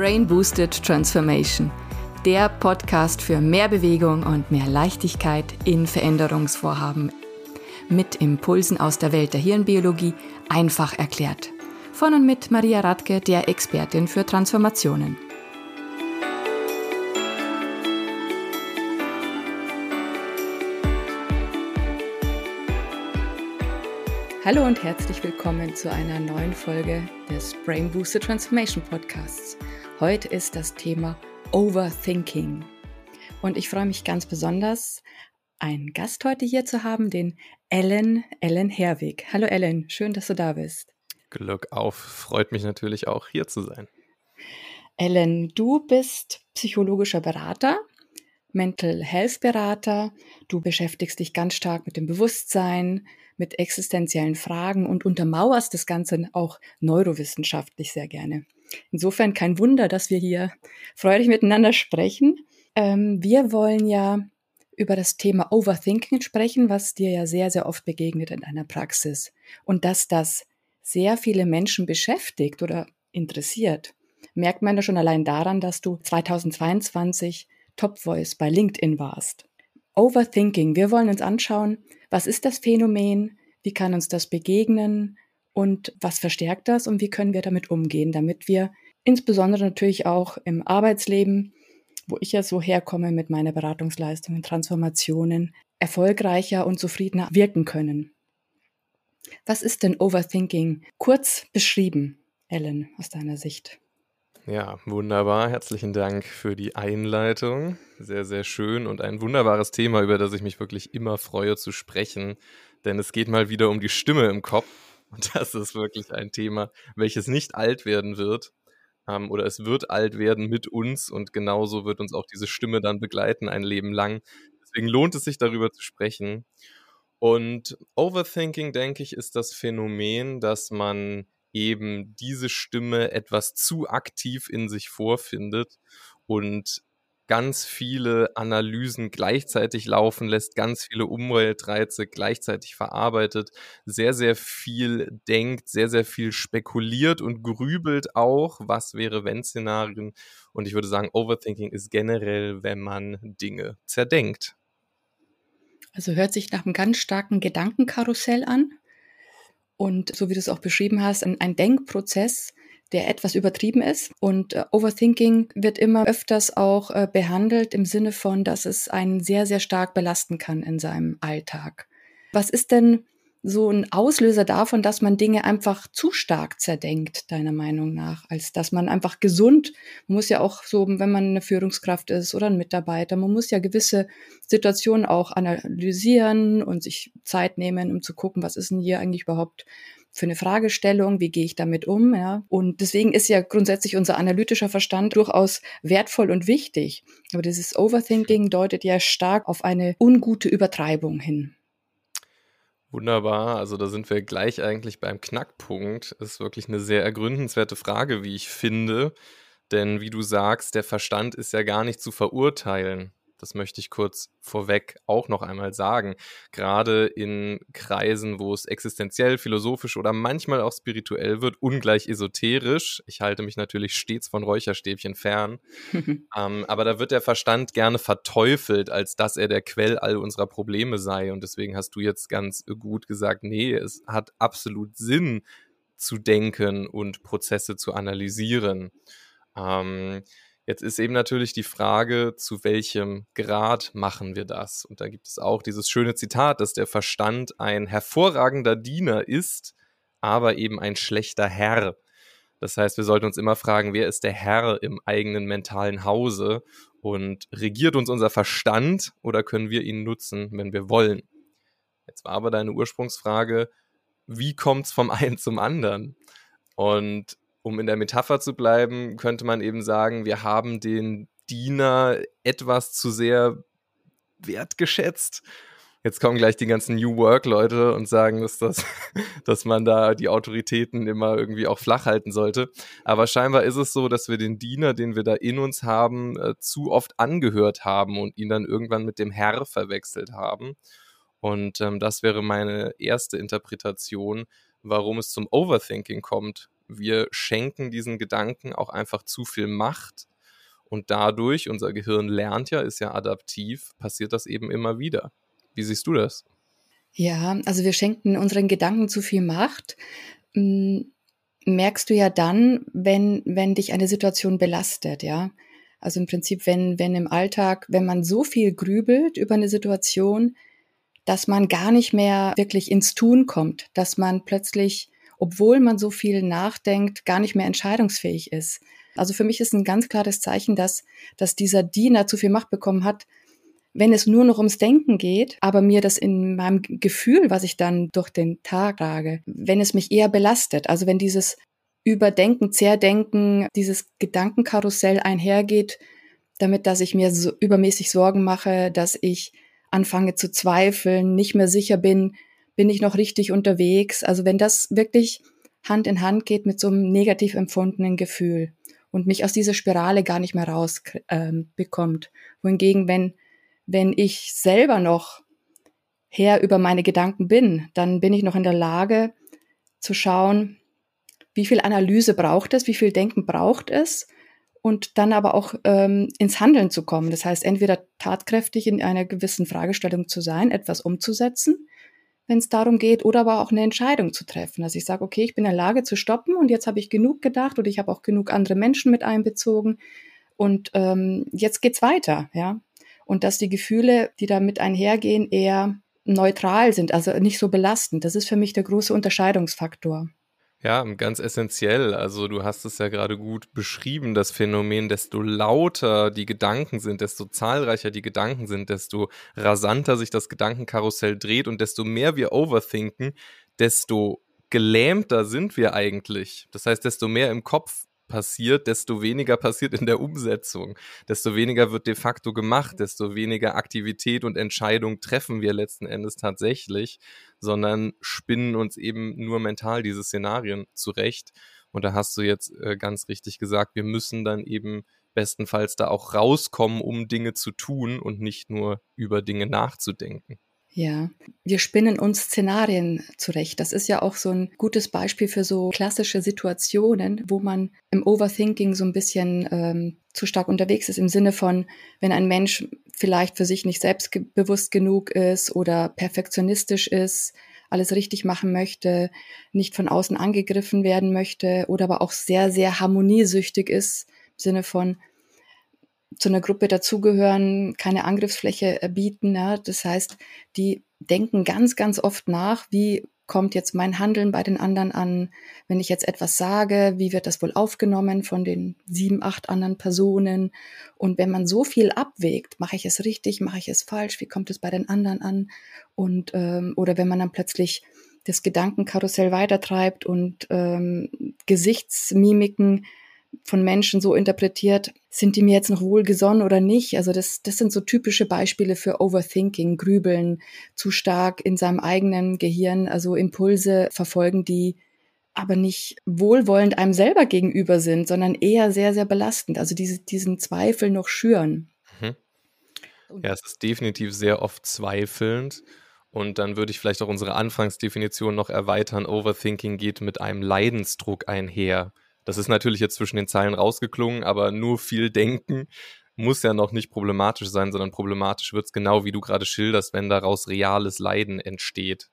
Brain Boosted Transformation, der Podcast für mehr Bewegung und mehr Leichtigkeit in Veränderungsvorhaben. Mit Impulsen aus der Welt der Hirnbiologie einfach erklärt. Von und mit Maria Radke, der Expertin für Transformationen. Hallo und herzlich willkommen zu einer neuen Folge des Brain Booster Transformation Podcasts. Heute ist das Thema Overthinking. Und ich freue mich ganz besonders, einen Gast heute hier zu haben, den Ellen, Ellen Herwig. Hallo Ellen, schön, dass du da bist. Glück auf, freut mich natürlich auch hier zu sein. Ellen, du bist psychologischer Berater, Mental Health Berater. Du beschäftigst dich ganz stark mit dem Bewusstsein, mit existenziellen Fragen und untermauerst das Ganze auch neurowissenschaftlich sehr gerne. Insofern kein Wunder, dass wir hier freudig miteinander sprechen. Ähm, wir wollen ja über das Thema Overthinking sprechen, was dir ja sehr, sehr oft begegnet in deiner Praxis. Und dass das sehr viele Menschen beschäftigt oder interessiert, merkt man ja schon allein daran, dass du 2022 Top Voice bei LinkedIn warst. Overthinking. Wir wollen uns anschauen, was ist das Phänomen, wie kann uns das begegnen und was verstärkt das und wie können wir damit umgehen, damit wir insbesondere natürlich auch im Arbeitsleben, wo ich ja so herkomme mit meiner Beratungsleistungen, Transformationen, erfolgreicher und zufriedener wirken können. Was ist denn Overthinking? Kurz beschrieben, Ellen, aus deiner Sicht. Ja, wunderbar. Herzlichen Dank für die Einleitung. Sehr, sehr schön und ein wunderbares Thema, über das ich mich wirklich immer freue zu sprechen. Denn es geht mal wieder um die Stimme im Kopf. Und das ist wirklich ein Thema, welches nicht alt werden wird. Ähm, oder es wird alt werden mit uns und genauso wird uns auch diese Stimme dann begleiten ein Leben lang. Deswegen lohnt es sich darüber zu sprechen. Und Overthinking, denke ich, ist das Phänomen, dass man eben diese Stimme etwas zu aktiv in sich vorfindet und ganz viele Analysen gleichzeitig laufen lässt, ganz viele Umweltreize gleichzeitig verarbeitet, sehr, sehr viel denkt, sehr, sehr viel spekuliert und grübelt auch, was wäre wenn Szenarien. Und ich würde sagen, Overthinking ist generell, wenn man Dinge zerdenkt. Also hört sich nach einem ganz starken Gedankenkarussell an. Und so wie du es auch beschrieben hast, ein, ein Denkprozess, der etwas übertrieben ist. Und äh, Overthinking wird immer öfters auch äh, behandelt im Sinne von, dass es einen sehr, sehr stark belasten kann in seinem Alltag. Was ist denn so ein Auslöser davon, dass man Dinge einfach zu stark zerdenkt, deiner Meinung nach, als dass man einfach gesund, man muss ja auch so, wenn man eine Führungskraft ist oder ein Mitarbeiter, man muss ja gewisse Situationen auch analysieren und sich Zeit nehmen, um zu gucken, was ist denn hier eigentlich überhaupt für eine Fragestellung, wie gehe ich damit um, ja. Und deswegen ist ja grundsätzlich unser analytischer Verstand durchaus wertvoll und wichtig. Aber dieses Overthinking deutet ja stark auf eine ungute Übertreibung hin. Wunderbar, also da sind wir gleich eigentlich beim Knackpunkt. Ist wirklich eine sehr ergründenswerte Frage, wie ich finde. Denn wie du sagst, der Verstand ist ja gar nicht zu verurteilen. Das möchte ich kurz vorweg auch noch einmal sagen. Gerade in Kreisen, wo es existenziell, philosophisch oder manchmal auch spirituell wird, ungleich esoterisch. Ich halte mich natürlich stets von Räucherstäbchen fern. ähm, aber da wird der Verstand gerne verteufelt, als dass er der Quell all unserer Probleme sei. Und deswegen hast du jetzt ganz gut gesagt, nee, es hat absolut Sinn zu denken und Prozesse zu analysieren. Ähm, Jetzt ist eben natürlich die Frage, zu welchem Grad machen wir das? Und da gibt es auch dieses schöne Zitat, dass der Verstand ein hervorragender Diener ist, aber eben ein schlechter Herr. Das heißt, wir sollten uns immer fragen, wer ist der Herr im eigenen mentalen Hause und regiert uns unser Verstand oder können wir ihn nutzen, wenn wir wollen? Jetzt war aber deine Ursprungsfrage, wie kommt es vom einen zum anderen? Und um in der Metapher zu bleiben, könnte man eben sagen, wir haben den Diener etwas zu sehr wertgeschätzt. Jetzt kommen gleich die ganzen New Work-Leute und sagen, dass, das, dass man da die Autoritäten immer irgendwie auch flach halten sollte. Aber scheinbar ist es so, dass wir den Diener, den wir da in uns haben, äh, zu oft angehört haben und ihn dann irgendwann mit dem Herr verwechselt haben. Und ähm, das wäre meine erste Interpretation, warum es zum Overthinking kommt wir schenken diesen Gedanken auch einfach zu viel Macht und dadurch, unser Gehirn lernt ja, ist ja adaptiv, passiert das eben immer wieder. Wie siehst du das? Ja, also wir schenken unseren Gedanken zu viel Macht. Hm, merkst du ja dann, wenn, wenn dich eine Situation belastet, ja. Also im Prinzip, wenn, wenn im Alltag, wenn man so viel grübelt über eine Situation, dass man gar nicht mehr wirklich ins Tun kommt, dass man plötzlich, obwohl man so viel nachdenkt, gar nicht mehr entscheidungsfähig ist. Also für mich ist ein ganz klares Zeichen, dass, dass dieser Diener zu viel Macht bekommen hat, wenn es nur noch ums Denken geht, aber mir das in meinem Gefühl, was ich dann durch den Tag trage, wenn es mich eher belastet, also wenn dieses Überdenken, Zerdenken, dieses Gedankenkarussell einhergeht, damit, dass ich mir so übermäßig Sorgen mache, dass ich anfange zu zweifeln, nicht mehr sicher bin, bin ich noch richtig unterwegs. Also wenn das wirklich Hand in Hand geht mit so einem negativ empfundenen Gefühl und mich aus dieser Spirale gar nicht mehr rausbekommt. Ähm. Wohingegen, wenn wenn ich selber noch Herr über meine Gedanken bin, dann bin ich noch in der Lage zu schauen, wie viel Analyse braucht es, wie viel Denken braucht es und dann aber auch ähm, ins Handeln zu kommen. Das heißt, entweder tatkräftig in einer gewissen Fragestellung zu sein, etwas umzusetzen, wenn es darum geht, oder aber auch eine Entscheidung zu treffen. Also ich sage, okay, ich bin in der Lage zu stoppen und jetzt habe ich genug gedacht oder ich habe auch genug andere Menschen mit einbezogen und ähm, jetzt geht's weiter, ja und dass die Gefühle, die damit einhergehen, eher neutral sind, also nicht so belastend. Das ist für mich der große Unterscheidungsfaktor. Ja, ganz essentiell. Also du hast es ja gerade gut beschrieben, das Phänomen, desto lauter die Gedanken sind, desto zahlreicher die Gedanken sind, desto rasanter sich das Gedankenkarussell dreht und desto mehr wir overthinken, desto gelähmter sind wir eigentlich. Das heißt, desto mehr im Kopf passiert, desto weniger passiert in der Umsetzung, desto weniger wird de facto gemacht, desto weniger Aktivität und Entscheidung treffen wir letzten Endes tatsächlich, sondern spinnen uns eben nur mental diese Szenarien zurecht. Und da hast du jetzt äh, ganz richtig gesagt, wir müssen dann eben bestenfalls da auch rauskommen, um Dinge zu tun und nicht nur über Dinge nachzudenken. Ja, wir spinnen uns Szenarien zurecht. Das ist ja auch so ein gutes Beispiel für so klassische Situationen, wo man im Overthinking so ein bisschen ähm, zu stark unterwegs ist, im Sinne von, wenn ein Mensch vielleicht für sich nicht selbstbewusst genug ist oder perfektionistisch ist, alles richtig machen möchte, nicht von außen angegriffen werden möchte oder aber auch sehr, sehr harmoniesüchtig ist, im Sinne von, zu einer Gruppe dazugehören, keine Angriffsfläche bieten. Ja. Das heißt, die denken ganz, ganz oft nach, wie kommt jetzt mein Handeln bei den anderen an, wenn ich jetzt etwas sage, wie wird das wohl aufgenommen von den sieben, acht anderen Personen? Und wenn man so viel abwägt, mache ich es richtig, mache ich es falsch, wie kommt es bei den anderen an? Und ähm, oder wenn man dann plötzlich das Gedankenkarussell weitertreibt und ähm, Gesichtsmimiken von Menschen so interpretiert, sind die mir jetzt noch wohlgesonnen oder nicht? Also das, das sind so typische Beispiele für Overthinking, Grübeln, zu stark in seinem eigenen Gehirn, also Impulse verfolgen, die aber nicht wohlwollend einem selber gegenüber sind, sondern eher sehr, sehr belastend. Also diese, diesen Zweifel noch schüren. Mhm. Ja, es ist definitiv sehr oft zweifelnd. Und dann würde ich vielleicht auch unsere Anfangsdefinition noch erweitern. Overthinking geht mit einem Leidensdruck einher. Das ist natürlich jetzt zwischen den Zeilen rausgeklungen, aber nur viel denken muss ja noch nicht problematisch sein, sondern problematisch wird es genau, wie du gerade schilderst, wenn daraus reales Leiden entsteht.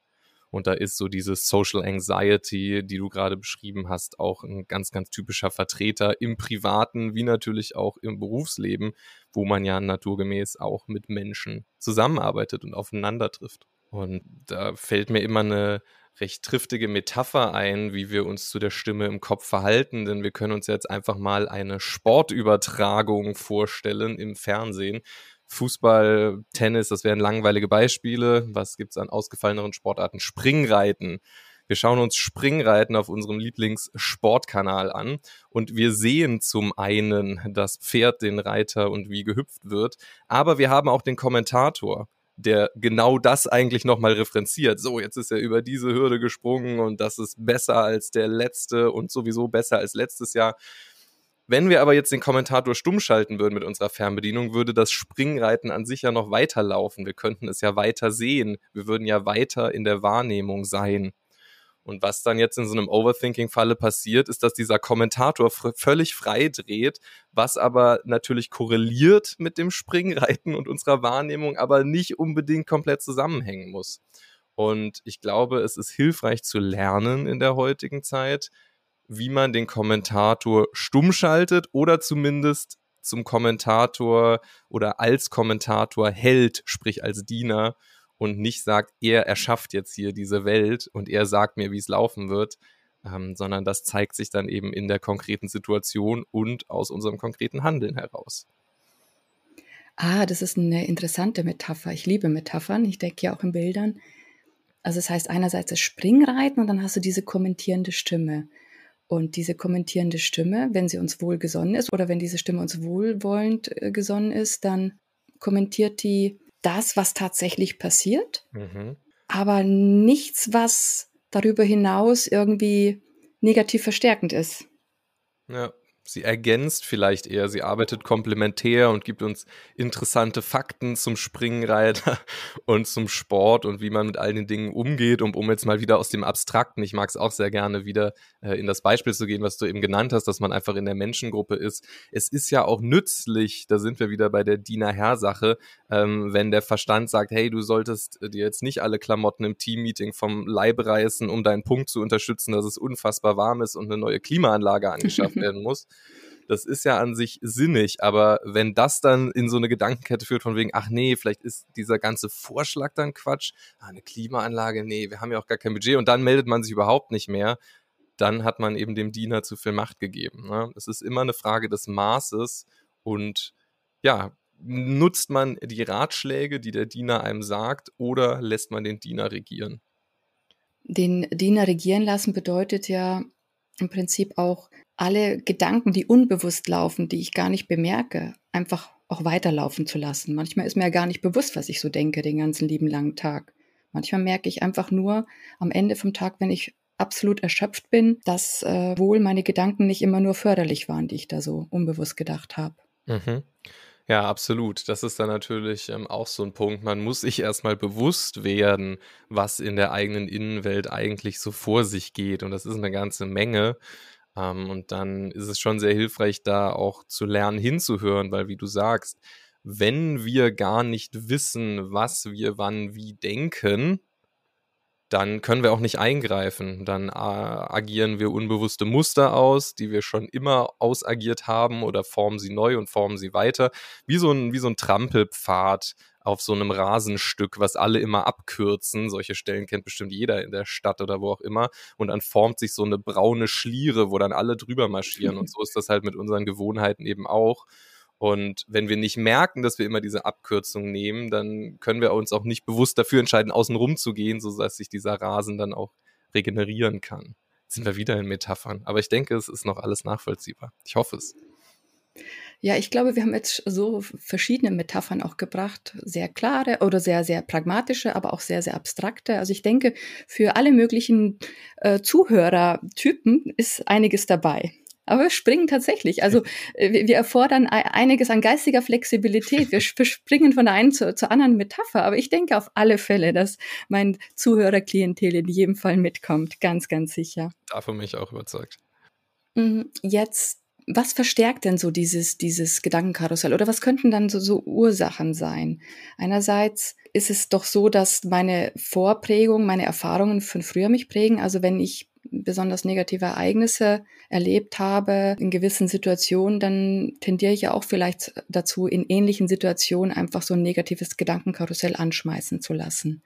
Und da ist so diese Social Anxiety, die du gerade beschrieben hast, auch ein ganz, ganz typischer Vertreter im privaten wie natürlich auch im Berufsleben, wo man ja naturgemäß auch mit Menschen zusammenarbeitet und aufeinander trifft. Und da fällt mir immer eine recht triftige Metapher ein, wie wir uns zu der Stimme im Kopf verhalten, denn wir können uns jetzt einfach mal eine Sportübertragung vorstellen im Fernsehen. Fußball, Tennis, das wären langweilige Beispiele. Was gibt's an ausgefalleneren Sportarten? Springreiten. Wir schauen uns Springreiten auf unserem Lieblingssportkanal an und wir sehen zum einen das Pferd, den Reiter und wie gehüpft wird, aber wir haben auch den Kommentator der genau das eigentlich nochmal referenziert. So, jetzt ist er über diese Hürde gesprungen und das ist besser als der letzte und sowieso besser als letztes Jahr. Wenn wir aber jetzt den Kommentator stumm schalten würden mit unserer Fernbedienung, würde das Springreiten an sich ja noch weiterlaufen. Wir könnten es ja weiter sehen. Wir würden ja weiter in der Wahrnehmung sein. Und was dann jetzt in so einem Overthinking-Falle passiert, ist, dass dieser Kommentator völlig frei dreht, was aber natürlich korreliert mit dem Springreiten und unserer Wahrnehmung, aber nicht unbedingt komplett zusammenhängen muss. Und ich glaube, es ist hilfreich zu lernen in der heutigen Zeit, wie man den Kommentator stumm schaltet oder zumindest zum Kommentator oder als Kommentator hält, sprich als Diener und nicht sagt, er erschafft jetzt hier diese Welt und er sagt mir, wie es laufen wird, ähm, sondern das zeigt sich dann eben in der konkreten Situation und aus unserem konkreten Handeln heraus. Ah, das ist eine interessante Metapher. Ich liebe Metaphern. Ich denke ja auch in Bildern. Also es das heißt einerseits das Springreiten und dann hast du diese kommentierende Stimme. Und diese kommentierende Stimme, wenn sie uns wohlgesonnen ist oder wenn diese Stimme uns wohlwollend äh, gesonnen ist, dann kommentiert die das, was tatsächlich passiert, mhm. aber nichts, was darüber hinaus irgendwie negativ verstärkend ist. Ja, Sie ergänzt vielleicht eher, sie arbeitet komplementär und gibt uns interessante Fakten zum Springreiter und zum Sport und wie man mit all den Dingen umgeht. Und um jetzt mal wieder aus dem Abstrakten, ich mag es auch sehr gerne, wieder äh, in das Beispiel zu gehen, was du eben genannt hast, dass man einfach in der Menschengruppe ist. Es ist ja auch nützlich, da sind wir wieder bei der Diener Herr-Sache, ähm, wenn der Verstand sagt, hey, du solltest dir jetzt nicht alle Klamotten im Teammeeting vom Leib reißen, um deinen Punkt zu unterstützen, dass es unfassbar warm ist und eine neue Klimaanlage angeschafft werden muss. Das ist ja an sich sinnig, aber wenn das dann in so eine Gedankenkette führt von wegen, ach nee, vielleicht ist dieser ganze Vorschlag dann Quatsch, ah, eine Klimaanlage, nee, wir haben ja auch gar kein Budget und dann meldet man sich überhaupt nicht mehr, dann hat man eben dem Diener zu viel Macht gegeben. Ne? Es ist immer eine Frage des Maßes und ja, nutzt man die Ratschläge, die der Diener einem sagt, oder lässt man den Diener regieren? Den Diener regieren lassen bedeutet ja im Prinzip auch alle Gedanken, die unbewusst laufen, die ich gar nicht bemerke, einfach auch weiterlaufen zu lassen. Manchmal ist mir ja gar nicht bewusst, was ich so denke den ganzen lieben langen Tag. Manchmal merke ich einfach nur am Ende vom Tag, wenn ich absolut erschöpft bin, dass äh, wohl meine Gedanken nicht immer nur förderlich waren, die ich da so unbewusst gedacht habe. Mhm. Ja, absolut. Das ist dann natürlich ähm, auch so ein Punkt. Man muss sich erstmal bewusst werden, was in der eigenen Innenwelt eigentlich so vor sich geht. Und das ist eine ganze Menge. Ähm, und dann ist es schon sehr hilfreich, da auch zu lernen, hinzuhören, weil wie du sagst, wenn wir gar nicht wissen, was wir wann wie denken, dann können wir auch nicht eingreifen. Dann äh, agieren wir unbewusste Muster aus, die wir schon immer ausagiert haben oder formen sie neu und formen sie weiter. Wie so ein, wie so ein Trampelpfad, auf so einem Rasenstück, was alle immer abkürzen. Solche Stellen kennt bestimmt jeder in der Stadt oder wo auch immer. Und dann formt sich so eine braune Schliere, wo dann alle drüber marschieren. Und so ist das halt mit unseren Gewohnheiten eben auch. Und wenn wir nicht merken, dass wir immer diese Abkürzung nehmen, dann können wir uns auch nicht bewusst dafür entscheiden, außen rum zu gehen, sodass sich dieser Rasen dann auch regenerieren kann. Jetzt sind wir wieder in Metaphern. Aber ich denke, es ist noch alles nachvollziehbar. Ich hoffe es. Ja, ich glaube, wir haben jetzt so verschiedene Metaphern auch gebracht, sehr klare oder sehr, sehr pragmatische, aber auch sehr, sehr abstrakte. Also ich denke, für alle möglichen äh, Zuhörertypen ist einiges dabei. Aber wir springen tatsächlich. Also äh, wir erfordern einiges an geistiger Flexibilität. Wir springen von der einen zur, zur anderen Metapher. Aber ich denke auf alle Fälle, dass mein Zuhörerklientel in jedem Fall mitkommt. Ganz, ganz sicher. Davon mich auch überzeugt. Mhm, jetzt was verstärkt denn so dieses, dieses Gedankenkarussell oder was könnten dann so, so Ursachen sein? Einerseits ist es doch so, dass meine Vorprägung, meine Erfahrungen von früher mich prägen. Also wenn ich besonders negative Ereignisse erlebt habe in gewissen Situationen, dann tendiere ich ja auch vielleicht dazu, in ähnlichen Situationen einfach so ein negatives Gedankenkarussell anschmeißen zu lassen.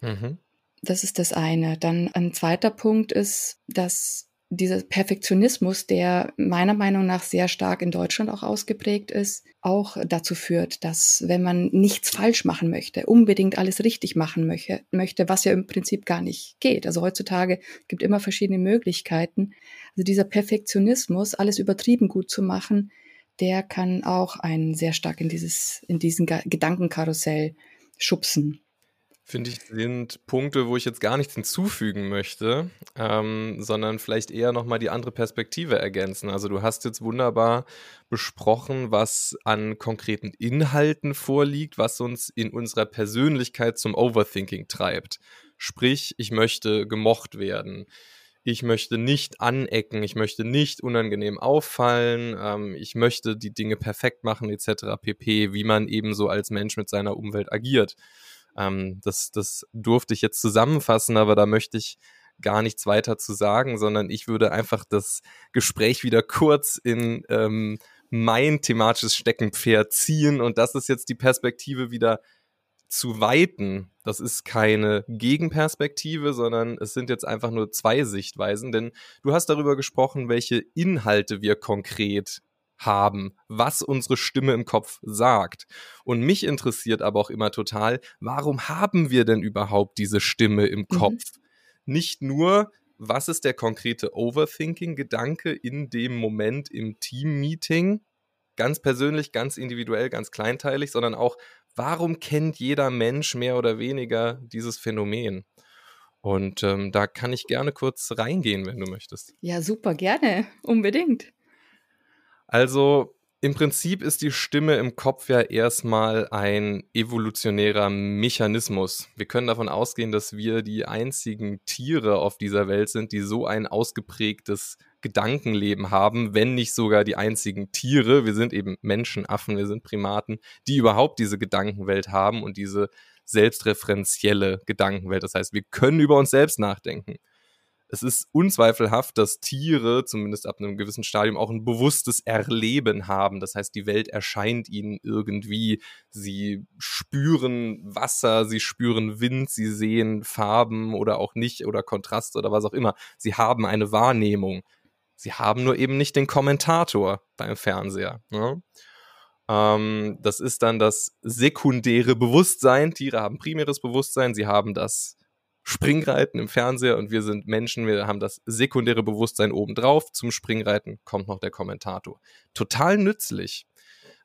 Mhm. Das ist das eine. Dann ein zweiter Punkt ist, dass dieser Perfektionismus, der meiner Meinung nach sehr stark in Deutschland auch ausgeprägt ist, auch dazu führt, dass wenn man nichts falsch machen möchte, unbedingt alles richtig machen möchte, möchte, was ja im Prinzip gar nicht geht. Also heutzutage gibt immer verschiedene Möglichkeiten. Also dieser Perfektionismus, alles übertrieben gut zu machen, der kann auch einen sehr stark in dieses, in diesen Gedankenkarussell schubsen. Finde ich, sind Punkte, wo ich jetzt gar nichts hinzufügen möchte, ähm, sondern vielleicht eher nochmal die andere Perspektive ergänzen. Also du hast jetzt wunderbar besprochen, was an konkreten Inhalten vorliegt, was uns in unserer Persönlichkeit zum Overthinking treibt. Sprich, ich möchte gemocht werden. Ich möchte nicht anecken, ich möchte nicht unangenehm auffallen, ähm, ich möchte die Dinge perfekt machen, etc. pp, wie man eben so als Mensch mit seiner Umwelt agiert. Ähm, das, das durfte ich jetzt zusammenfassen, aber da möchte ich gar nichts weiter zu sagen, sondern ich würde einfach das Gespräch wieder kurz in ähm, mein thematisches Steckenpferd ziehen und das ist jetzt die Perspektive wieder zu weiten. Das ist keine Gegenperspektive, sondern es sind jetzt einfach nur zwei Sichtweisen, denn du hast darüber gesprochen, welche Inhalte wir konkret haben, was unsere Stimme im Kopf sagt. Und mich interessiert aber auch immer total, warum haben wir denn überhaupt diese Stimme im mhm. Kopf? Mhm. Nicht nur, was ist der konkrete Overthinking-Gedanke in dem Moment im Team-Meeting, ganz persönlich, ganz individuell, ganz kleinteilig, sondern auch, warum kennt jeder Mensch mehr oder weniger dieses Phänomen? Und ähm, da kann ich gerne kurz reingehen, wenn du möchtest. Ja, super, gerne, unbedingt. Also im Prinzip ist die Stimme im Kopf ja erstmal ein evolutionärer Mechanismus. Wir können davon ausgehen, dass wir die einzigen Tiere auf dieser Welt sind, die so ein ausgeprägtes Gedankenleben haben, wenn nicht sogar die einzigen Tiere. Wir sind eben Menschenaffen, wir sind Primaten, die überhaupt diese Gedankenwelt haben und diese selbstreferenzielle Gedankenwelt. Das heißt, wir können über uns selbst nachdenken es ist unzweifelhaft, dass Tiere, zumindest ab einem gewissen Stadium, auch ein bewusstes Erleben haben. Das heißt, die Welt erscheint ihnen irgendwie. Sie spüren Wasser, sie spüren Wind, sie sehen Farben oder auch nicht oder Kontraste oder was auch immer. Sie haben eine Wahrnehmung. Sie haben nur eben nicht den Kommentator beim Fernseher. Ne? Ähm, das ist dann das sekundäre Bewusstsein. Tiere haben primäres Bewusstsein, sie haben das Springreiten im Fernseher und wir sind Menschen, wir haben das sekundäre Bewusstsein obendrauf. Zum Springreiten kommt noch der Kommentator. Total nützlich,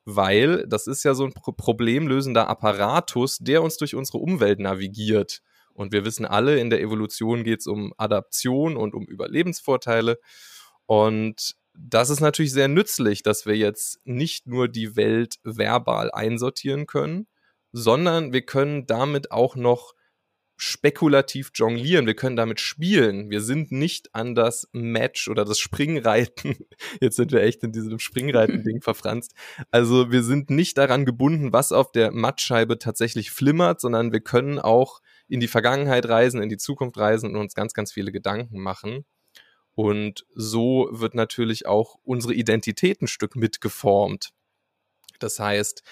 weil das ist ja so ein problemlösender Apparatus, der uns durch unsere Umwelt navigiert. Und wir wissen alle, in der Evolution geht es um Adaption und um Überlebensvorteile. Und das ist natürlich sehr nützlich, dass wir jetzt nicht nur die Welt verbal einsortieren können, sondern wir können damit auch noch spekulativ jonglieren, wir können damit spielen. Wir sind nicht an das Match oder das Springreiten. Jetzt sind wir echt in diesem Springreiten-Ding verfranst. Also wir sind nicht daran gebunden, was auf der Mattscheibe tatsächlich flimmert, sondern wir können auch in die Vergangenheit reisen, in die Zukunft reisen und uns ganz, ganz viele Gedanken machen. Und so wird natürlich auch unsere Identität ein Stück mitgeformt. Das heißt,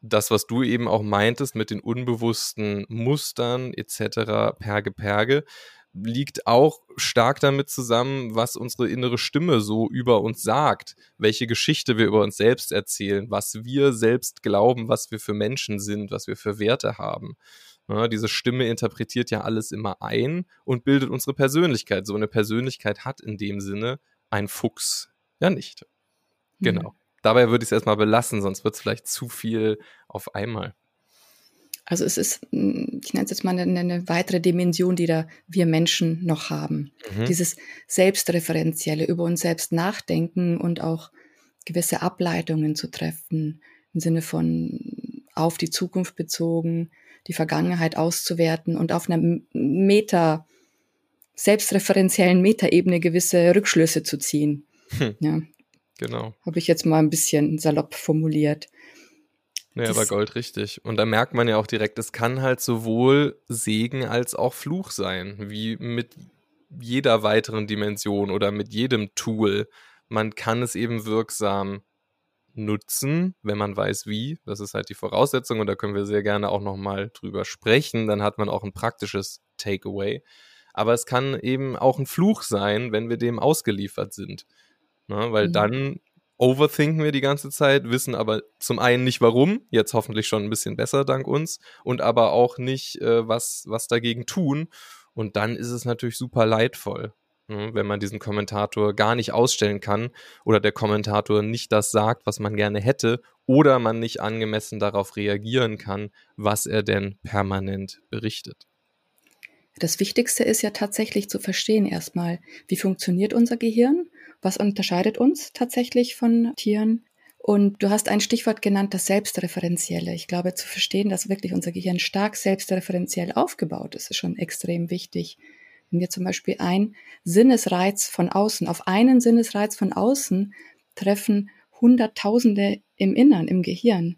das, was du eben auch meintest mit den unbewussten Mustern etc., Perge, Perge, liegt auch stark damit zusammen, was unsere innere Stimme so über uns sagt, welche Geschichte wir über uns selbst erzählen, was wir selbst glauben, was wir für Menschen sind, was wir für Werte haben. Ja, diese Stimme interpretiert ja alles immer ein und bildet unsere Persönlichkeit. So eine Persönlichkeit hat in dem Sinne ein Fuchs ja nicht. Genau. Mhm. Dabei würde ich es erstmal belassen, sonst wird es vielleicht zu viel auf einmal. Also es ist, hm, ich nenne es jetzt mal eine, eine, weitere Dimension, die da wir Menschen noch haben. Mhm. Dieses selbstreferenzielle, über uns selbst nachdenken und auch gewisse Ableitungen zu treffen, im Sinne von auf die Zukunft bezogen, die Vergangenheit auszuwerten und auf einer Meta, selbstreferenziellen Metaebene gewisse Rückschlüsse zu ziehen. Hm. Ja, Genau. Habe ich jetzt mal ein bisschen salopp formuliert. Ja, das aber Gold richtig. Und da merkt man ja auch direkt, es kann halt sowohl Segen als auch Fluch sein, wie mit jeder weiteren Dimension oder mit jedem Tool. Man kann es eben wirksam nutzen, wenn man weiß wie. Das ist halt die Voraussetzung und da können wir sehr gerne auch nochmal drüber sprechen. Dann hat man auch ein praktisches Takeaway. Aber es kann eben auch ein Fluch sein, wenn wir dem ausgeliefert sind. Ne? Weil mhm. dann overthinken wir die ganze Zeit, wissen aber zum einen nicht warum, jetzt hoffentlich schon ein bisschen besser dank uns, und aber auch nicht, äh, was, was dagegen tun. Und dann ist es natürlich super leidvoll, ne? wenn man diesen Kommentator gar nicht ausstellen kann oder der Kommentator nicht das sagt, was man gerne hätte, oder man nicht angemessen darauf reagieren kann, was er denn permanent berichtet. Das Wichtigste ist ja tatsächlich zu verstehen erstmal, wie funktioniert unser Gehirn was unterscheidet uns tatsächlich von Tieren? Und du hast ein Stichwort genannt, das Selbstreferenzielle. Ich glaube, zu verstehen, dass wirklich unser Gehirn stark selbstreferenziell aufgebaut ist, ist schon extrem wichtig. Wenn wir zum Beispiel ein Sinnesreiz von außen, auf einen Sinnesreiz von außen treffen Hunderttausende im Innern, im Gehirn.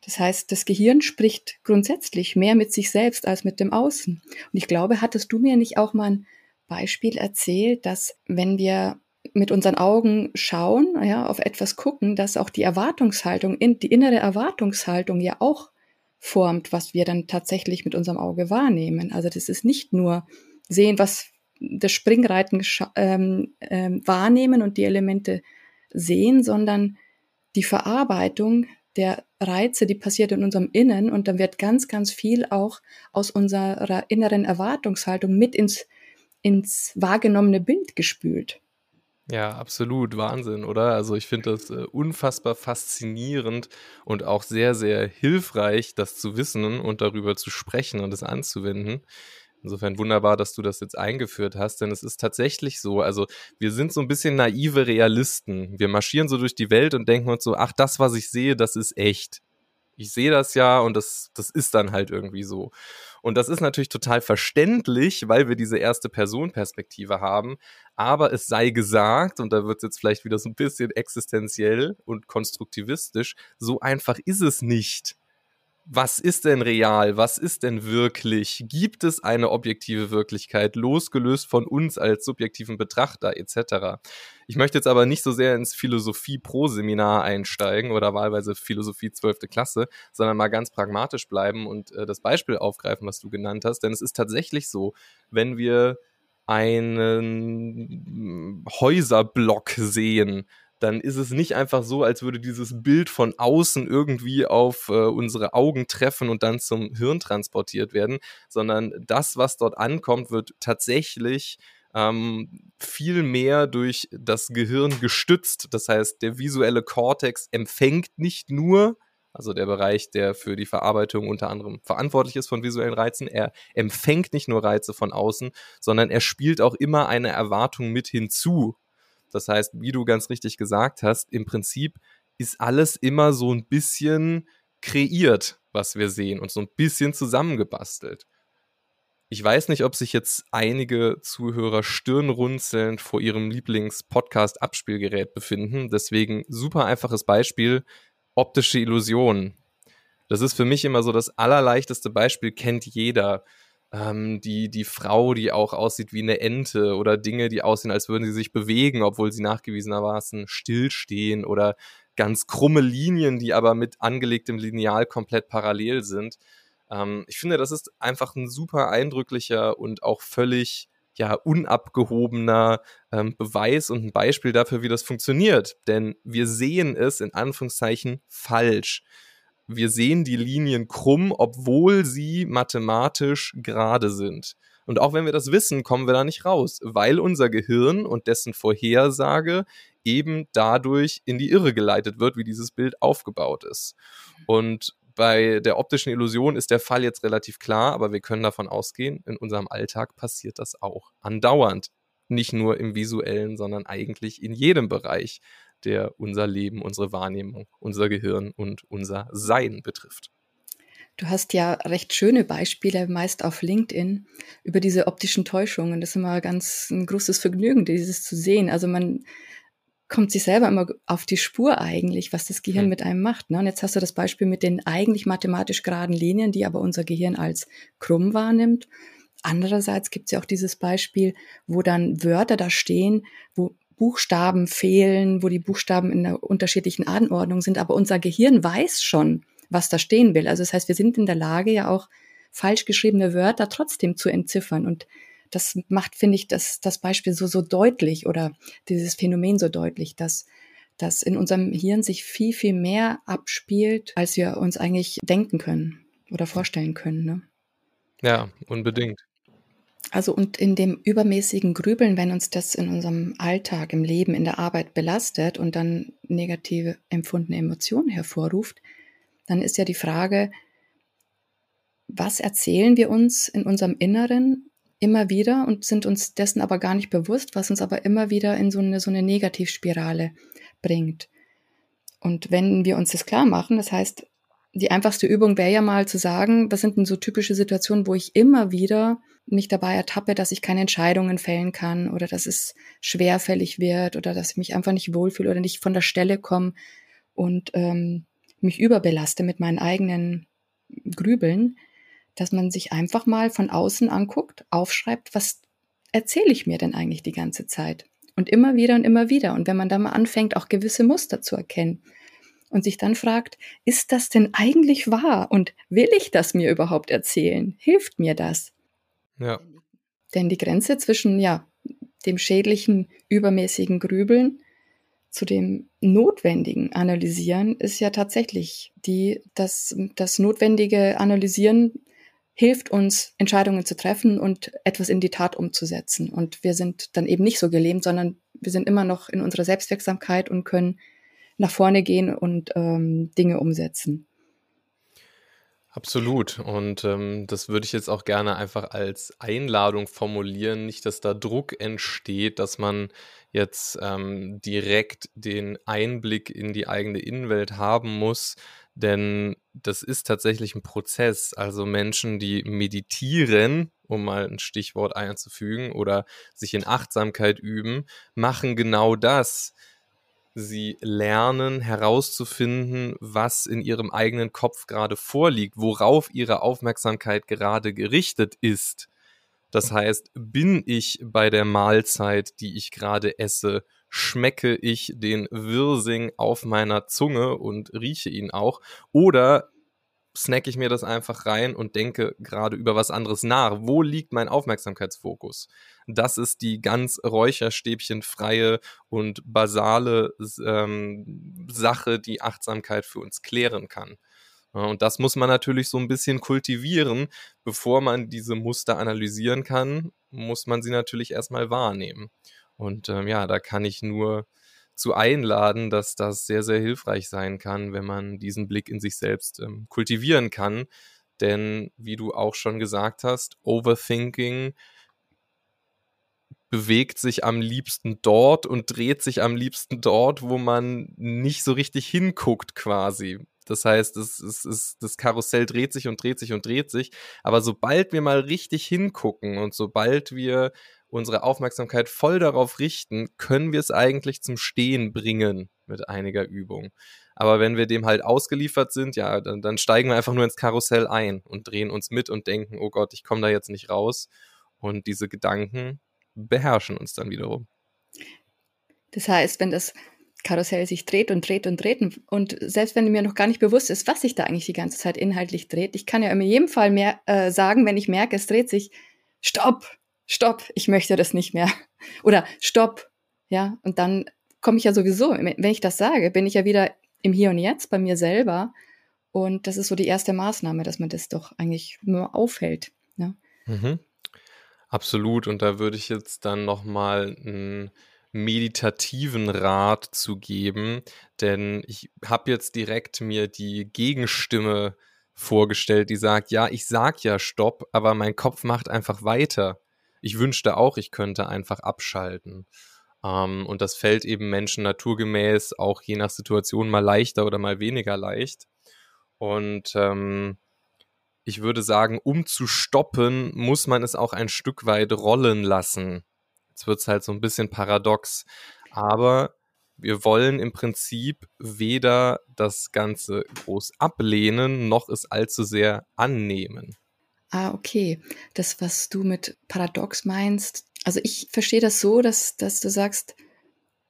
Das heißt, das Gehirn spricht grundsätzlich mehr mit sich selbst als mit dem Außen. Und ich glaube, hattest du mir nicht auch mal ein Beispiel erzählt, dass wenn wir mit unseren Augen schauen, ja, auf etwas gucken, dass auch die Erwartungshaltung, die innere Erwartungshaltung ja auch formt, was wir dann tatsächlich mit unserem Auge wahrnehmen. Also das ist nicht nur sehen, was das Springreiten ähm, ähm, wahrnehmen und die Elemente sehen, sondern die Verarbeitung der Reize, die passiert in unserem Innen und dann wird ganz, ganz viel auch aus unserer inneren Erwartungshaltung mit ins, ins wahrgenommene Bild gespült. Ja, absolut. Wahnsinn, oder? Also ich finde das äh, unfassbar faszinierend und auch sehr, sehr hilfreich, das zu wissen und darüber zu sprechen und es anzuwenden. Insofern wunderbar, dass du das jetzt eingeführt hast, denn es ist tatsächlich so, also wir sind so ein bisschen naive Realisten. Wir marschieren so durch die Welt und denken uns so, ach, das, was ich sehe, das ist echt. Ich sehe das ja und das, das ist dann halt irgendwie so. Und das ist natürlich total verständlich, weil wir diese erste Person-Perspektive haben. Aber es sei gesagt, und da wird es jetzt vielleicht wieder so ein bisschen existenziell und konstruktivistisch, so einfach ist es nicht was ist denn real? Was ist denn wirklich? Gibt es eine objektive Wirklichkeit, losgelöst von uns als subjektiven Betrachter etc.? Ich möchte jetzt aber nicht so sehr ins Philosophie-Pro-Seminar einsteigen oder wahlweise Philosophie 12. Klasse, sondern mal ganz pragmatisch bleiben und äh, das Beispiel aufgreifen, was du genannt hast. Denn es ist tatsächlich so, wenn wir einen Häuserblock sehen, dann ist es nicht einfach so, als würde dieses Bild von außen irgendwie auf äh, unsere Augen treffen und dann zum Hirn transportiert werden, sondern das, was dort ankommt, wird tatsächlich ähm, viel mehr durch das Gehirn gestützt. Das heißt, der visuelle Kortex empfängt nicht nur, also der Bereich, der für die Verarbeitung unter anderem verantwortlich ist von visuellen Reizen, er empfängt nicht nur Reize von außen, sondern er spielt auch immer eine Erwartung mit hinzu das heißt, wie du ganz richtig gesagt hast, im Prinzip ist alles immer so ein bisschen kreiert, was wir sehen und so ein bisschen zusammengebastelt. Ich weiß nicht, ob sich jetzt einige Zuhörer stirnrunzelnd vor ihrem Lieblings-Podcast-Abspielgerät befinden. Deswegen super einfaches Beispiel, optische Illusionen. Das ist für mich immer so das allerleichteste Beispiel, kennt jeder ähm, die, die Frau, die auch aussieht wie eine Ente oder Dinge, die aussehen, als würden sie sich bewegen, obwohl sie nachgewiesenermaßen stillstehen oder ganz krumme Linien, die aber mit angelegtem Lineal komplett parallel sind. Ähm, ich finde, das ist einfach ein super eindrücklicher und auch völlig ja, unabgehobener ähm, Beweis und ein Beispiel dafür, wie das funktioniert. Denn wir sehen es in Anführungszeichen falsch wir sehen die Linien krumm, obwohl sie mathematisch gerade sind. Und auch wenn wir das wissen, kommen wir da nicht raus, weil unser Gehirn und dessen Vorhersage eben dadurch in die Irre geleitet wird, wie dieses Bild aufgebaut ist. Und bei der optischen Illusion ist der Fall jetzt relativ klar, aber wir können davon ausgehen, in unserem Alltag passiert das auch andauernd. Nicht nur im visuellen, sondern eigentlich in jedem Bereich der unser Leben, unsere Wahrnehmung, unser Gehirn und unser Sein betrifft. Du hast ja recht schöne Beispiele, meist auf LinkedIn, über diese optischen Täuschungen. Das ist immer ganz ein großes Vergnügen, dieses zu sehen. Also man kommt sich selber immer auf die Spur eigentlich, was das Gehirn mhm. mit einem macht. Ne? Und jetzt hast du das Beispiel mit den eigentlich mathematisch geraden Linien, die aber unser Gehirn als krumm wahrnimmt. Andererseits gibt es ja auch dieses Beispiel, wo dann Wörter da stehen, wo Buchstaben fehlen, wo die Buchstaben in einer unterschiedlichen Anordnung sind, aber unser Gehirn weiß schon, was da stehen will. Also das heißt, wir sind in der Lage, ja auch falsch geschriebene Wörter trotzdem zu entziffern. Und das macht, finde ich, das, das Beispiel so, so deutlich oder dieses Phänomen so deutlich, dass, dass in unserem Hirn sich viel, viel mehr abspielt, als wir uns eigentlich denken können oder vorstellen können. Ne? Ja, unbedingt. Also und in dem übermäßigen Grübeln, wenn uns das in unserem Alltag, im Leben, in der Arbeit belastet und dann negative empfundene Emotionen hervorruft, dann ist ja die Frage, was erzählen wir uns in unserem Inneren immer wieder und sind uns dessen aber gar nicht bewusst, was uns aber immer wieder in so eine, so eine Negativspirale bringt. Und wenn wir uns das klar machen, das heißt, die einfachste Übung wäre ja mal zu sagen, was sind denn so typische Situationen, wo ich immer wieder mich dabei ertappe, dass ich keine Entscheidungen fällen kann oder dass es schwerfällig wird oder dass ich mich einfach nicht wohlfühle oder nicht von der Stelle komme und ähm, mich überbelaste mit meinen eigenen Grübeln, dass man sich einfach mal von außen anguckt, aufschreibt, was erzähle ich mir denn eigentlich die ganze Zeit? Und immer wieder und immer wieder. Und wenn man da mal anfängt, auch gewisse Muster zu erkennen und sich dann fragt, ist das denn eigentlich wahr? Und will ich das mir überhaupt erzählen? Hilft mir das? Ja. Denn die Grenze zwischen, ja, dem schädlichen, übermäßigen Grübeln zu dem notwendigen Analysieren ist ja tatsächlich die, dass das notwendige Analysieren hilft uns, Entscheidungen zu treffen und etwas in die Tat umzusetzen. Und wir sind dann eben nicht so gelähmt, sondern wir sind immer noch in unserer Selbstwirksamkeit und können nach vorne gehen und ähm, Dinge umsetzen. Absolut. Und ähm, das würde ich jetzt auch gerne einfach als Einladung formulieren. Nicht, dass da Druck entsteht, dass man jetzt ähm, direkt den Einblick in die eigene Innenwelt haben muss. Denn das ist tatsächlich ein Prozess. Also Menschen, die meditieren, um mal ein Stichwort einzufügen, oder sich in Achtsamkeit üben, machen genau das. Sie lernen herauszufinden, was in ihrem eigenen Kopf gerade vorliegt, worauf ihre Aufmerksamkeit gerade gerichtet ist. Das heißt, bin ich bei der Mahlzeit, die ich gerade esse, schmecke ich den Wirsing auf meiner Zunge und rieche ihn auch, oder snacke ich mir das einfach rein und denke gerade über was anderes nach. Wo liegt mein Aufmerksamkeitsfokus? Das ist die ganz räucherstäbchenfreie und basale ähm, Sache, die Achtsamkeit für uns klären kann. Und das muss man natürlich so ein bisschen kultivieren. Bevor man diese Muster analysieren kann, muss man sie natürlich erstmal wahrnehmen. Und ähm, ja, da kann ich nur zu einladen, dass das sehr, sehr hilfreich sein kann, wenn man diesen Blick in sich selbst ähm, kultivieren kann. Denn wie du auch schon gesagt hast, Overthinking bewegt sich am liebsten dort und dreht sich am liebsten dort, wo man nicht so richtig hinguckt quasi. Das heißt, es, es, es, das Karussell dreht sich und dreht sich und dreht sich. Aber sobald wir mal richtig hingucken und sobald wir unsere Aufmerksamkeit voll darauf richten, können wir es eigentlich zum Stehen bringen mit einiger Übung. Aber wenn wir dem halt ausgeliefert sind, ja, dann, dann steigen wir einfach nur ins Karussell ein und drehen uns mit und denken, oh Gott, ich komme da jetzt nicht raus. Und diese Gedanken beherrschen uns dann wiederum. Das heißt, wenn das Karussell sich dreht und dreht und dreht und selbst wenn mir noch gar nicht bewusst ist, was sich da eigentlich die ganze Zeit inhaltlich dreht, ich kann ja in jedem Fall mehr äh, sagen, wenn ich merke, es dreht sich, stopp, stopp, ich möchte das nicht mehr. Oder stopp, ja, und dann komme ich ja sowieso, wenn ich das sage, bin ich ja wieder im Hier und Jetzt bei mir selber. Und das ist so die erste Maßnahme, dass man das doch eigentlich nur aufhält. Ne? Mhm. Absolut. Und da würde ich jetzt dann nochmal einen meditativen Rat zu geben, denn ich habe jetzt direkt mir die Gegenstimme vorgestellt, die sagt, ja, ich sag ja Stopp, aber mein Kopf macht einfach weiter ich wünschte auch, ich könnte einfach abschalten. Ähm, und das fällt eben Menschen naturgemäß auch je nach Situation mal leichter oder mal weniger leicht. Und ähm, ich würde sagen, um zu stoppen, muss man es auch ein Stück weit rollen lassen. Jetzt wird es halt so ein bisschen paradox. Aber wir wollen im Prinzip weder das Ganze groß ablehnen, noch es allzu sehr annehmen. Ah, okay. Das, was du mit Paradox meinst, also ich verstehe das so, dass, dass du sagst,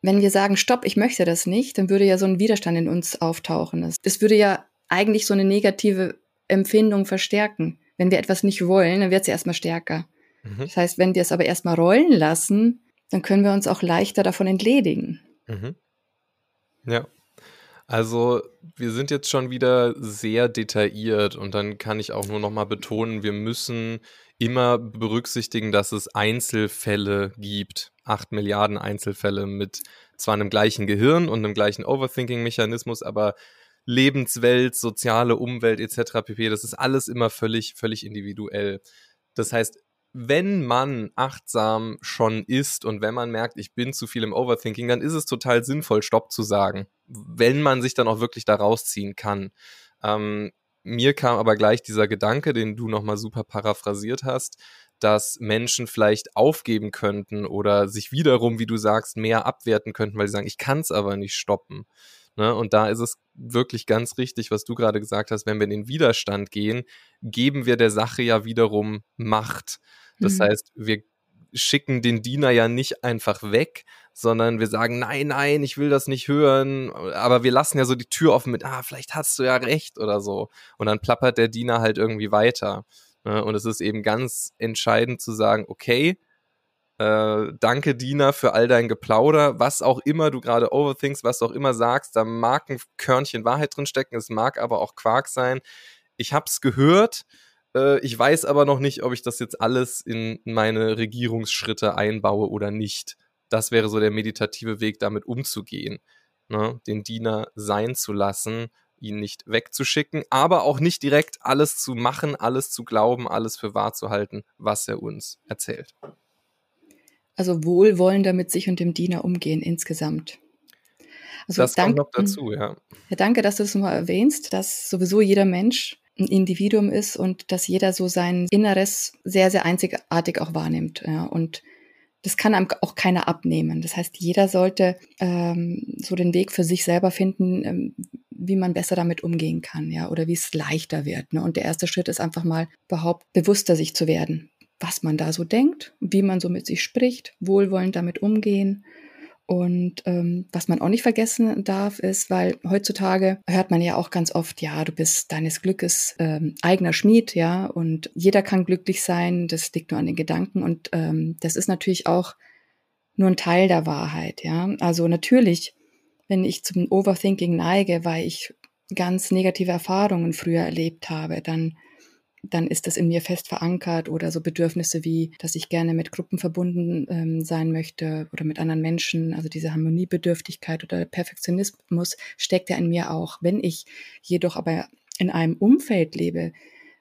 wenn wir sagen, stopp, ich möchte das nicht, dann würde ja so ein Widerstand in uns auftauchen. Das, das würde ja eigentlich so eine negative Empfindung verstärken. Wenn wir etwas nicht wollen, dann wird es ja erstmal stärker. Mhm. Das heißt, wenn wir es aber erstmal rollen lassen, dann können wir uns auch leichter davon entledigen. Mhm. Ja. Also, wir sind jetzt schon wieder sehr detailliert und dann kann ich auch nur noch mal betonen, wir müssen immer berücksichtigen, dass es Einzelfälle gibt. Acht Milliarden Einzelfälle mit zwar einem gleichen Gehirn und einem gleichen Overthinking-Mechanismus, aber Lebenswelt, soziale Umwelt etc. pp. Das ist alles immer völlig, völlig individuell. Das heißt, wenn man achtsam schon ist und wenn man merkt, ich bin zu viel im Overthinking, dann ist es total sinnvoll, Stopp zu sagen wenn man sich dann auch wirklich da rausziehen kann. Ähm, mir kam aber gleich dieser Gedanke, den du nochmal super paraphrasiert hast, dass Menschen vielleicht aufgeben könnten oder sich wiederum, wie du sagst, mehr abwerten könnten, weil sie sagen, ich kann es aber nicht stoppen. Ne? Und da ist es wirklich ganz richtig, was du gerade gesagt hast, wenn wir in den Widerstand gehen, geben wir der Sache ja wiederum Macht. Das mhm. heißt, wir schicken den Diener ja nicht einfach weg, sondern wir sagen, nein, nein, ich will das nicht hören, aber wir lassen ja so die Tür offen mit, ah, vielleicht hast du ja recht oder so. Und dann plappert der Diener halt irgendwie weiter. Ne? Und es ist eben ganz entscheidend zu sagen, okay, äh, danke Diener für all dein Geplauder, was auch immer du gerade overthinkst, was du auch immer sagst, da mag ein Körnchen Wahrheit drin stecken, es mag aber auch Quark sein. Ich hab's gehört, äh, ich weiß aber noch nicht, ob ich das jetzt alles in meine Regierungsschritte einbaue oder nicht. Das wäre so der meditative Weg, damit umzugehen. Ne? Den Diener sein zu lassen, ihn nicht wegzuschicken, aber auch nicht direkt alles zu machen, alles zu glauben, alles für wahr zu halten, was er uns erzählt. Also wohlwollender mit sich und dem Diener umgehen insgesamt. Also das dank, kommt noch dazu, ja. ja. Danke, dass du das mal erwähnst, dass sowieso jeder Mensch ein Individuum ist und dass jeder so sein Inneres sehr, sehr einzigartig auch wahrnimmt. Ja. Und das kann einem auch keiner abnehmen. Das heißt, jeder sollte ähm, so den Weg für sich selber finden, ähm, wie man besser damit umgehen kann, ja, oder wie es leichter wird. Ne? Und der erste Schritt ist einfach mal überhaupt bewusster sich zu werden, was man da so denkt, wie man so mit sich spricht, wohlwollend damit umgehen und ähm, was man auch nicht vergessen darf, ist, weil heutzutage hört man ja auch ganz oft, ja, du bist deines Glückes ähm, eigener Schmied, ja, und jeder kann glücklich sein, das liegt nur an den Gedanken. Und ähm, das ist natürlich auch nur ein Teil der Wahrheit, ja. Also natürlich, wenn ich zum Overthinking neige, weil ich ganz negative Erfahrungen früher erlebt habe, dann dann ist das in mir fest verankert oder so Bedürfnisse wie, dass ich gerne mit Gruppen verbunden ähm, sein möchte oder mit anderen Menschen. Also diese Harmoniebedürftigkeit oder Perfektionismus steckt ja in mir auch. Wenn ich jedoch aber in einem Umfeld lebe,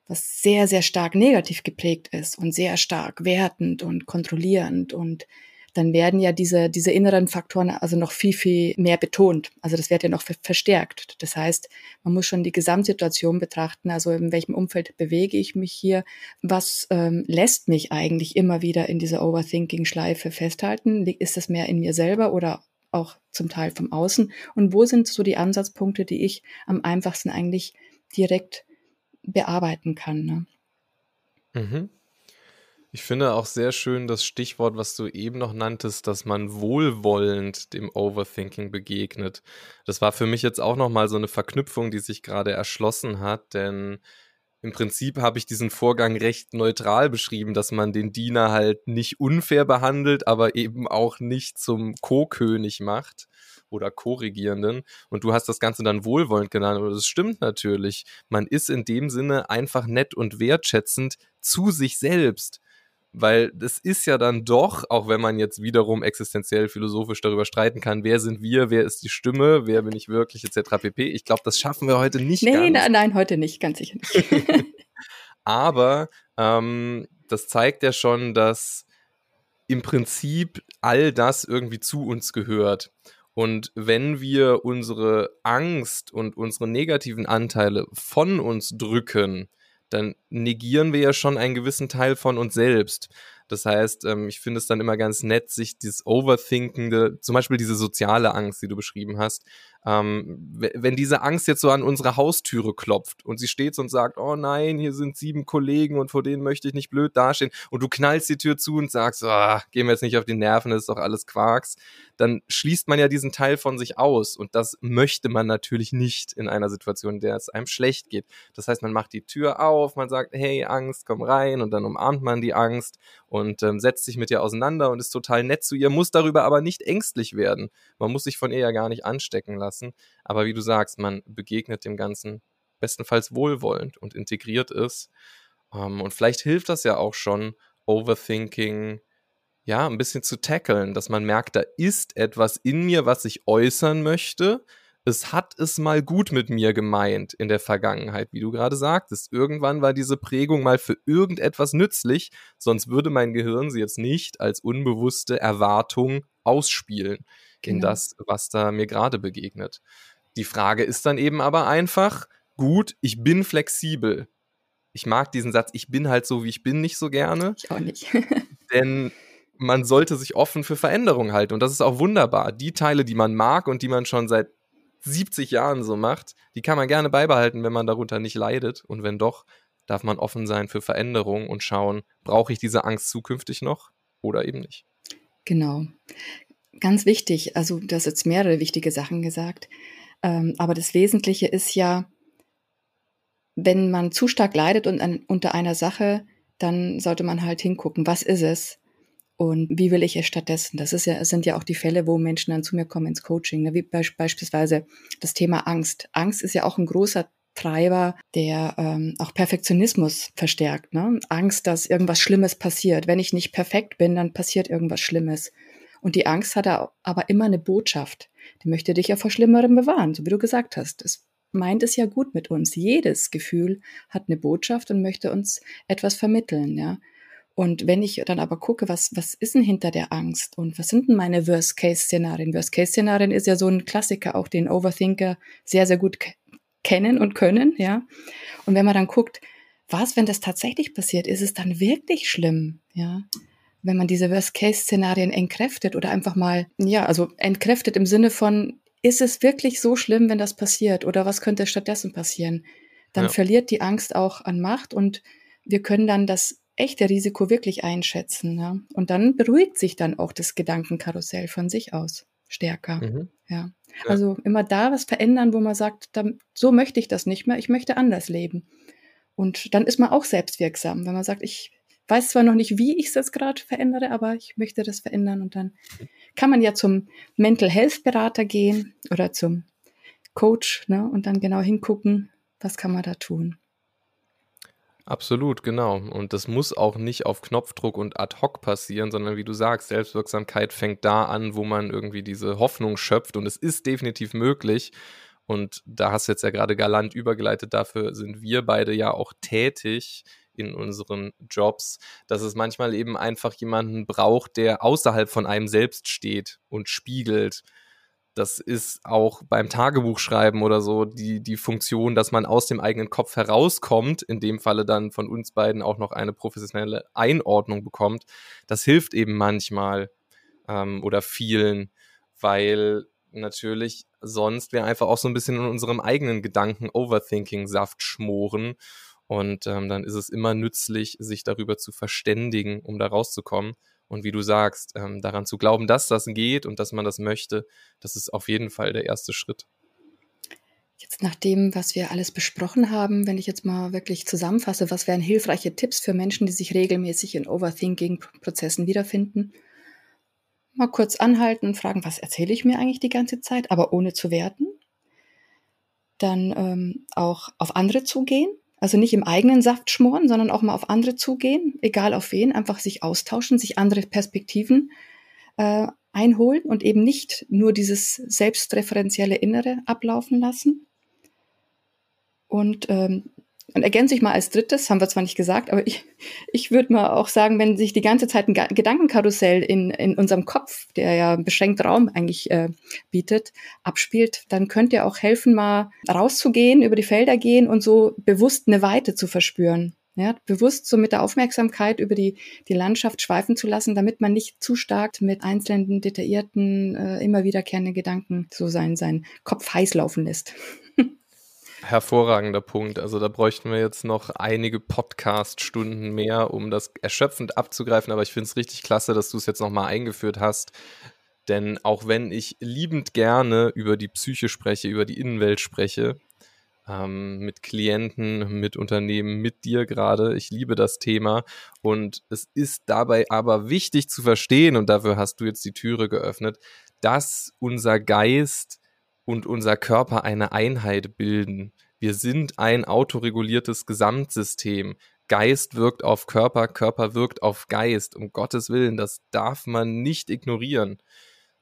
was sehr, sehr stark negativ geprägt ist und sehr stark wertend und kontrollierend und dann werden ja diese, diese inneren Faktoren also noch viel, viel mehr betont. Also das wird ja noch verstärkt. Das heißt, man muss schon die Gesamtsituation betrachten, also in welchem Umfeld bewege ich mich hier, was ähm, lässt mich eigentlich immer wieder in dieser Overthinking-Schleife festhalten? Ist das mehr in mir selber oder auch zum Teil vom Außen? Und wo sind so die Ansatzpunkte, die ich am einfachsten eigentlich direkt bearbeiten kann? Ne? Mhm. Ich finde auch sehr schön das Stichwort, was du eben noch nanntest, dass man wohlwollend dem Overthinking begegnet. Das war für mich jetzt auch nochmal so eine Verknüpfung, die sich gerade erschlossen hat, denn im Prinzip habe ich diesen Vorgang recht neutral beschrieben, dass man den Diener halt nicht unfair behandelt, aber eben auch nicht zum Co-König macht oder Co-Regierenden. Und du hast das Ganze dann wohlwollend genannt. Und das stimmt natürlich. Man ist in dem Sinne einfach nett und wertschätzend zu sich selbst weil das ist ja dann doch, auch wenn man jetzt wiederum existenziell philosophisch darüber streiten kann, wer sind wir, wer ist die Stimme, wer bin ich wirklich, etc. pp. Ich glaube, das schaffen wir heute nicht. Nee, ganz. nein, nein, heute nicht, ganz sicher nicht. Aber ähm, das zeigt ja schon, dass im Prinzip all das irgendwie zu uns gehört. Und wenn wir unsere Angst und unsere negativen Anteile von uns drücken, dann negieren wir ja schon einen gewissen Teil von uns selbst. Das heißt, ähm, ich finde es dann immer ganz nett, sich dieses Overthinkende, zum Beispiel diese soziale Angst, die du beschrieben hast, ähm, wenn diese Angst jetzt so an unsere Haustüre klopft und sie steht und sagt, oh nein, hier sind sieben Kollegen und vor denen möchte ich nicht blöd dastehen und du knallst die Tür zu und sagst, oh, gehen wir jetzt nicht auf die Nerven, das ist doch alles Quarks, dann schließt man ja diesen Teil von sich aus und das möchte man natürlich nicht in einer Situation, in der es einem schlecht geht. Das heißt, man macht die Tür auf, man sagt, hey Angst, komm rein und dann umarmt man die Angst und ähm, setzt sich mit ihr auseinander und ist total nett zu ihr, muss darüber aber nicht ängstlich werden. Man muss sich von ihr ja gar nicht anstecken lassen lassen. Aber wie du sagst, man begegnet dem Ganzen bestenfalls wohlwollend und integriert ist. Ähm, und vielleicht hilft das ja auch schon, Overthinking ja, ein bisschen zu tackeln, dass man merkt, da ist etwas in mir, was ich äußern möchte. Es hat es mal gut mit mir gemeint in der Vergangenheit, wie du gerade sagtest. Irgendwann war diese Prägung mal für irgendetwas nützlich, sonst würde mein Gehirn sie jetzt nicht als unbewusste Erwartung ausspielen. Genau. in das, was da mir gerade begegnet. Die Frage ist dann eben aber einfach, gut, ich bin flexibel. Ich mag diesen Satz, ich bin halt so, wie ich bin, nicht so gerne. Ich auch nicht. denn man sollte sich offen für Veränderungen halten. Und das ist auch wunderbar. Die Teile, die man mag und die man schon seit 70 Jahren so macht, die kann man gerne beibehalten, wenn man darunter nicht leidet. Und wenn doch, darf man offen sein für Veränderungen und schauen, brauche ich diese Angst zukünftig noch oder eben nicht. Genau. Ganz wichtig, also du hast jetzt mehrere wichtige Sachen gesagt. Ähm, aber das Wesentliche ist ja, wenn man zu stark leidet und an, unter einer Sache, dann sollte man halt hingucken, was ist es? Und wie will ich es stattdessen? Das ist ja, sind ja auch die Fälle, wo Menschen dann zu mir kommen ins Coaching, ne? wie beispielsweise das Thema Angst. Angst ist ja auch ein großer Treiber, der ähm, auch Perfektionismus verstärkt. Ne? Angst, dass irgendwas Schlimmes passiert. Wenn ich nicht perfekt bin, dann passiert irgendwas Schlimmes. Und die Angst hat aber immer eine Botschaft. Die möchte dich ja vor Schlimmerem bewahren, so wie du gesagt hast. Es meint es ja gut mit uns. Jedes Gefühl hat eine Botschaft und möchte uns etwas vermitteln, ja. Und wenn ich dann aber gucke, was, was ist denn hinter der Angst und was sind denn meine Worst-Case-Szenarien? Worst-Case-Szenarien ist ja so ein Klassiker, auch den Overthinker sehr, sehr gut kennen und können, ja. Und wenn man dann guckt, was, wenn das tatsächlich passiert, ist es dann wirklich schlimm, ja. Wenn man diese Worst-Case-Szenarien entkräftet oder einfach mal, ja, also entkräftet im Sinne von, ist es wirklich so schlimm, wenn das passiert oder was könnte stattdessen passieren? Dann ja. verliert die Angst auch an Macht und wir können dann das echte Risiko wirklich einschätzen. Ja? Und dann beruhigt sich dann auch das Gedankenkarussell von sich aus stärker. Mhm. Ja. ja. Also immer da was verändern, wo man sagt, dann, so möchte ich das nicht mehr, ich möchte anders leben. Und dann ist man auch selbstwirksam, wenn man sagt, ich weiß zwar noch nicht, wie ich es jetzt gerade verändere, aber ich möchte das verändern. Und dann kann man ja zum Mental Health Berater gehen oder zum Coach ne, und dann genau hingucken, was kann man da tun. Absolut, genau. Und das muss auch nicht auf Knopfdruck und ad hoc passieren, sondern wie du sagst, Selbstwirksamkeit fängt da an, wo man irgendwie diese Hoffnung schöpft. Und es ist definitiv möglich. Und da hast du jetzt ja gerade galant übergeleitet, dafür sind wir beide ja auch tätig in unseren Jobs, dass es manchmal eben einfach jemanden braucht, der außerhalb von einem selbst steht und spiegelt das ist auch beim Tagebuchschreiben oder so die, die Funktion, dass man aus dem eigenen Kopf herauskommt, in dem Falle dann von uns beiden auch noch eine professionelle Einordnung bekommt. Das hilft eben manchmal ähm, oder vielen, weil natürlich sonst wir einfach auch so ein bisschen in unserem eigenen Gedanken Overthinking-Saft schmoren. Und ähm, dann ist es immer nützlich, sich darüber zu verständigen, um da rauszukommen. Und wie du sagst, ähm, daran zu glauben, dass das geht und dass man das möchte, das ist auf jeden Fall der erste Schritt. Jetzt nach dem, was wir alles besprochen haben, wenn ich jetzt mal wirklich zusammenfasse, was wären hilfreiche Tipps für Menschen, die sich regelmäßig in Overthinking-Prozessen wiederfinden? Mal kurz anhalten fragen, was erzähle ich mir eigentlich die ganze Zeit, aber ohne zu werten. Dann ähm, auch auf andere zugehen, also nicht im eigenen Saft schmoren, sondern auch mal auf andere zugehen, egal auf wen, einfach sich austauschen, sich andere Perspektiven äh, einholen und eben nicht nur dieses selbstreferenzielle Innere ablaufen lassen. Und ähm, und ergänze ich mal als drittes, haben wir zwar nicht gesagt, aber ich, ich würde mal auch sagen, wenn sich die ganze Zeit ein Gedankenkarussell in, in unserem Kopf, der ja beschränkt Raum eigentlich äh, bietet, abspielt, dann könnt ihr auch helfen, mal rauszugehen, über die Felder gehen und so bewusst eine Weite zu verspüren. Ja, bewusst so mit der Aufmerksamkeit über die, die Landschaft schweifen zu lassen, damit man nicht zu stark mit einzelnen detaillierten, äh, immer wiederkehrenden Gedanken so sein, seinen Kopf heiß laufen lässt. Hervorragender Punkt. Also da bräuchten wir jetzt noch einige Podcast-Stunden mehr, um das erschöpfend abzugreifen. Aber ich finde es richtig klasse, dass du es jetzt nochmal eingeführt hast. Denn auch wenn ich liebend gerne über die Psyche spreche, über die Innenwelt spreche, ähm, mit Klienten, mit Unternehmen, mit dir gerade, ich liebe das Thema. Und es ist dabei aber wichtig zu verstehen, und dafür hast du jetzt die Türe geöffnet, dass unser Geist und unser Körper eine Einheit bilden. Wir sind ein autoreguliertes Gesamtsystem. Geist wirkt auf Körper, Körper wirkt auf Geist. Um Gottes Willen, das darf man nicht ignorieren.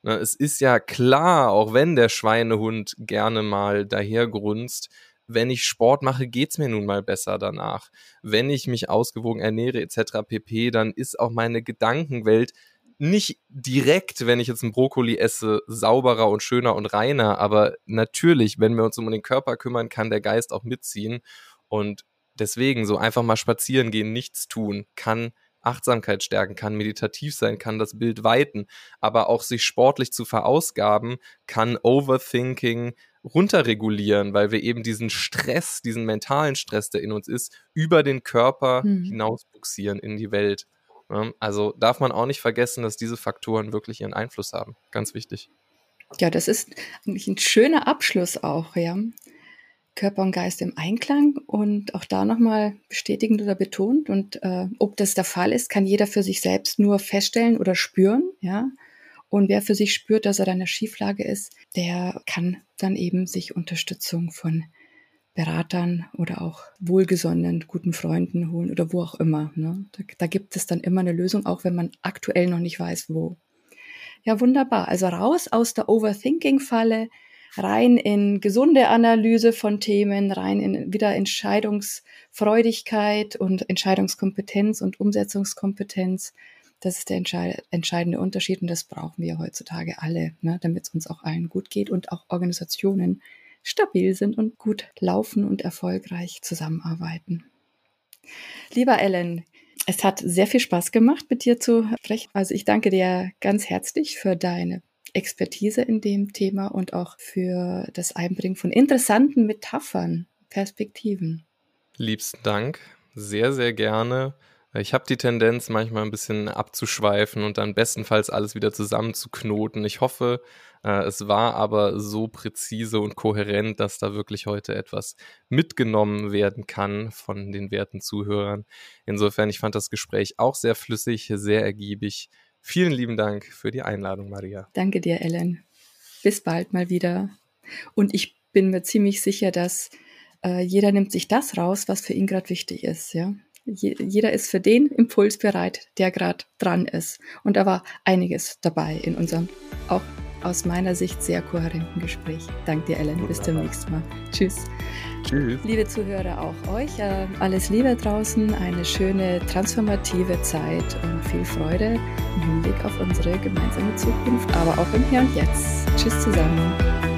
Es ist ja klar, auch wenn der Schweinehund gerne mal dahergrunzt, wenn ich Sport mache, geht's mir nun mal besser danach. Wenn ich mich ausgewogen ernähre etc. pp, dann ist auch meine Gedankenwelt nicht direkt, wenn ich jetzt einen Brokkoli esse, sauberer und schöner und reiner, aber natürlich, wenn wir uns um den Körper kümmern, kann der Geist auch mitziehen. Und deswegen so einfach mal spazieren gehen, nichts tun, kann Achtsamkeit stärken, kann meditativ sein, kann das Bild weiten, aber auch sich sportlich zu verausgaben, kann Overthinking runterregulieren, weil wir eben diesen Stress, diesen mentalen Stress, der in uns ist, über den Körper hm. hinausbuxieren in die Welt. Also darf man auch nicht vergessen, dass diese Faktoren wirklich ihren Einfluss haben. Ganz wichtig. Ja, das ist eigentlich ein schöner Abschluss auch, ja. Körper und Geist im Einklang und auch da nochmal bestätigend oder betont. Und äh, ob das der Fall ist, kann jeder für sich selbst nur feststellen oder spüren, ja. Und wer für sich spürt, dass er in einer Schieflage ist, der kann dann eben sich Unterstützung von Beratern oder auch wohlgesonnenen, guten Freunden holen oder wo auch immer. Ne? Da, da gibt es dann immer eine Lösung, auch wenn man aktuell noch nicht weiß, wo. Ja, wunderbar. Also raus aus der Overthinking-Falle, rein in gesunde Analyse von Themen, rein in wieder Entscheidungsfreudigkeit und Entscheidungskompetenz und Umsetzungskompetenz. Das ist der entscheidende Unterschied und das brauchen wir heutzutage alle, ne, damit es uns auch allen gut geht und auch Organisationen stabil sind und gut laufen und erfolgreich zusammenarbeiten. Lieber Ellen, es hat sehr viel Spaß gemacht, mit dir zu sprechen. Also ich danke dir ganz herzlich für deine Expertise in dem Thema und auch für das Einbringen von interessanten Metaphern, Perspektiven. Liebsten Dank, sehr, sehr gerne. Ich habe die Tendenz, manchmal ein bisschen abzuschweifen und dann bestenfalls alles wieder zusammenzuknoten. Ich hoffe, es war aber so präzise und kohärent, dass da wirklich heute etwas mitgenommen werden kann von den werten Zuhörern. Insofern, ich fand das Gespräch auch sehr flüssig, sehr ergiebig. Vielen lieben Dank für die Einladung, Maria. Danke dir, Ellen. Bis bald mal wieder. Und ich bin mir ziemlich sicher, dass äh, jeder nimmt sich das raus, was für ihn gerade wichtig ist, ja. Je, jeder ist für den Impuls bereit, der gerade dran ist. Und da war einiges dabei in unserem auch aus meiner Sicht sehr kohärenten Gespräch. Danke dir, Ellen. Bis zum nächsten Mal. Tschüss. Tschüss. Liebe Zuhörer, auch euch äh, alles Liebe draußen, eine schöne transformative Zeit und viel Freude im Hinblick auf unsere gemeinsame Zukunft, aber auch im Hier und Jetzt. Tschüss zusammen.